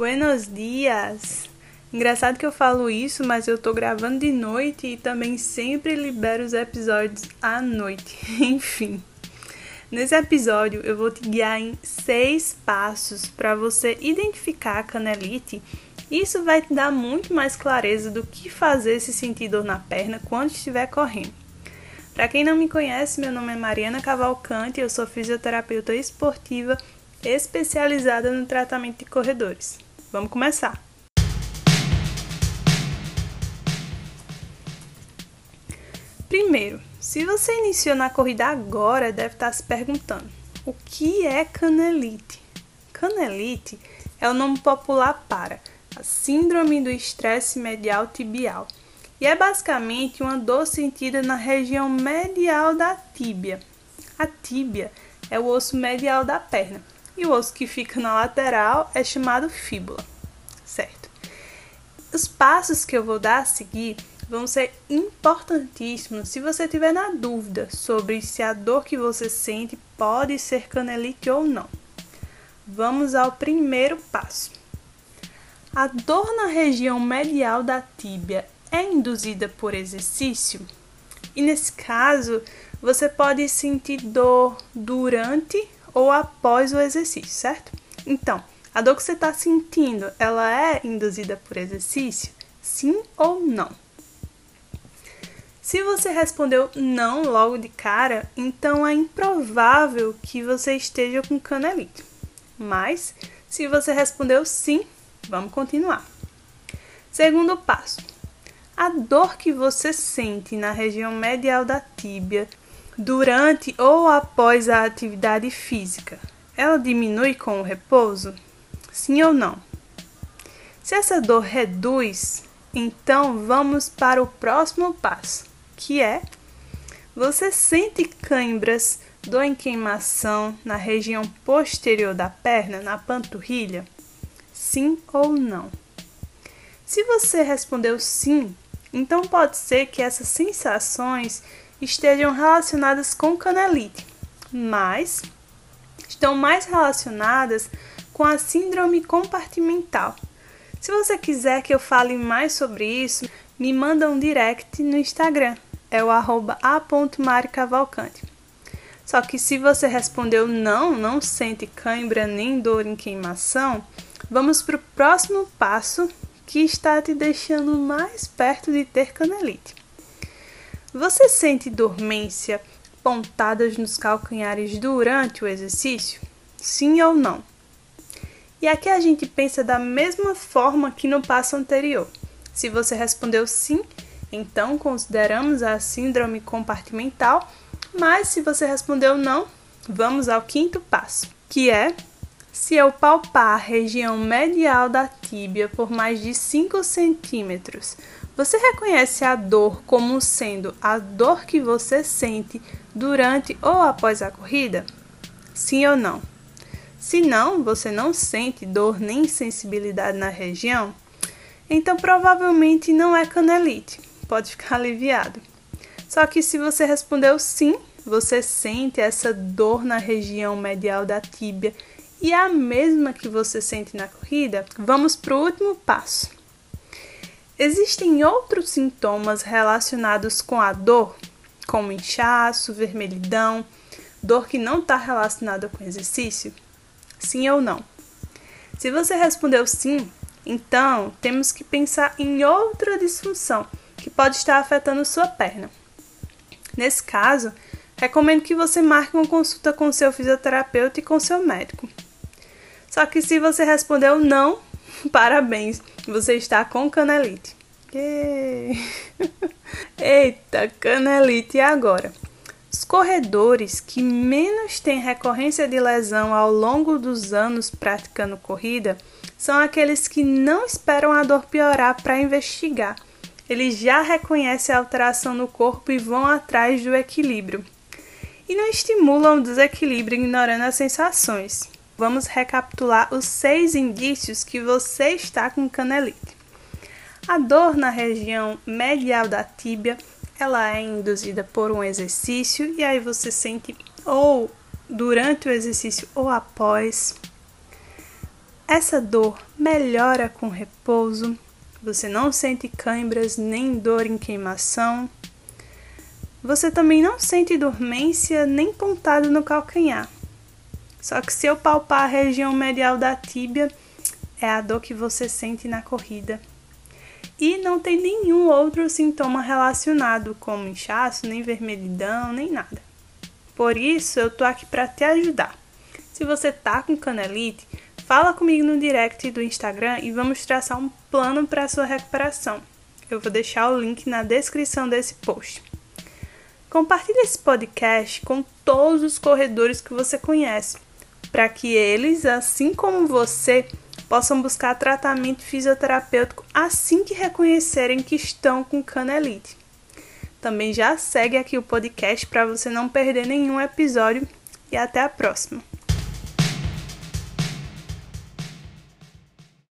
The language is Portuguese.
Buenos dias! Engraçado que eu falo isso, mas eu tô gravando de noite e também sempre libero os episódios à noite. Enfim. Nesse episódio eu vou te guiar em seis passos para você identificar a canelite. Isso vai te dar muito mais clareza do que fazer se sentir dor na perna quando estiver correndo. Para quem não me conhece, meu nome é Mariana Cavalcante, eu sou fisioterapeuta esportiva especializada no tratamento de corredores. Vamos começar! Primeiro, se você iniciou na corrida agora, deve estar se perguntando: o que é canelite? Canelite é o nome popular para a síndrome do estresse medial tibial e é basicamente uma dor sentida na região medial da tíbia. A tíbia é o osso medial da perna e o osso que fica na lateral é chamado fíbula, certo? Os passos que eu vou dar a seguir vão ser importantíssimos se você tiver na dúvida sobre se a dor que você sente pode ser canelite ou não. Vamos ao primeiro passo. A dor na região medial da tíbia é induzida por exercício? E nesse caso, você pode sentir dor durante ou após o exercício, certo? Então, a dor que você está sentindo, ela é induzida por exercício? Sim ou não? Se você respondeu não logo de cara, então é improvável que você esteja com canelite. Mas, se você respondeu sim, vamos continuar. Segundo passo: a dor que você sente na região medial da tíbia durante ou após a atividade física, ela diminui com o repouso? Sim ou não? Se essa dor reduz, então vamos para o próximo passo, que é você sente câimbras, dor em queimação na região posterior da perna, na panturrilha? Sim ou não? Se você respondeu sim, então pode ser que essas sensações estejam relacionadas com canelite, mas estão mais relacionadas com a síndrome compartimental. Se você quiser que eu fale mais sobre isso, me manda um direct no Instagram, é o a.maricavalcante. Só que se você respondeu não, não sente cãibra nem dor em queimação, vamos para o próximo passo que está te deixando mais perto de ter canelite. Você sente dormência, pontadas nos calcanhares durante o exercício? Sim ou não? E aqui a gente pensa da mesma forma que no passo anterior. Se você respondeu sim, então consideramos a síndrome compartimental, mas se você respondeu não, vamos ao quinto passo, que é se eu palpar a região medial da tíbia por mais de 5 centímetros você reconhece a dor como sendo a dor que você sente durante ou após a corrida? Sim ou não? Se não, você não sente dor nem sensibilidade na região, então provavelmente não é canelite. Pode ficar aliviado. Só que se você respondeu sim, você sente essa dor na região medial da tíbia e é a mesma que você sente na corrida, vamos para o último passo Existem outros sintomas relacionados com a dor, como inchaço, vermelhidão, dor que não está relacionada com exercício? Sim ou não? Se você respondeu sim, então temos que pensar em outra disfunção que pode estar afetando sua perna. Nesse caso, recomendo que você marque uma consulta com seu fisioterapeuta e com seu médico. Só que se você respondeu não, Parabéns, você está com canelite. Eita, canelite agora? Os corredores que menos têm recorrência de lesão ao longo dos anos praticando corrida são aqueles que não esperam a dor piorar para investigar. Eles já reconhecem a alteração no corpo e vão atrás do equilíbrio. E não estimulam o desequilíbrio ignorando as sensações vamos recapitular os seis indícios que você está com canelite. A dor na região medial da tíbia, ela é induzida por um exercício e aí você sente ou durante o exercício ou após. Essa dor melhora com repouso. Você não sente câimbras nem dor em queimação. Você também não sente dormência nem pontado no calcanhar. Só que se eu palpar a região medial da tíbia, é a dor que você sente na corrida. E não tem nenhum outro sintoma relacionado, como inchaço, nem vermelhidão, nem nada. Por isso, eu tô aqui para te ajudar. Se você tá com canelite, fala comigo no direct do Instagram e vamos traçar um plano para sua recuperação. Eu vou deixar o link na descrição desse post. Compartilhe esse podcast com todos os corredores que você conhece, para que eles, assim como você, possam buscar tratamento fisioterapêutico assim que reconhecerem que estão com canelite. Também já segue aqui o podcast para você não perder nenhum episódio e até a próxima.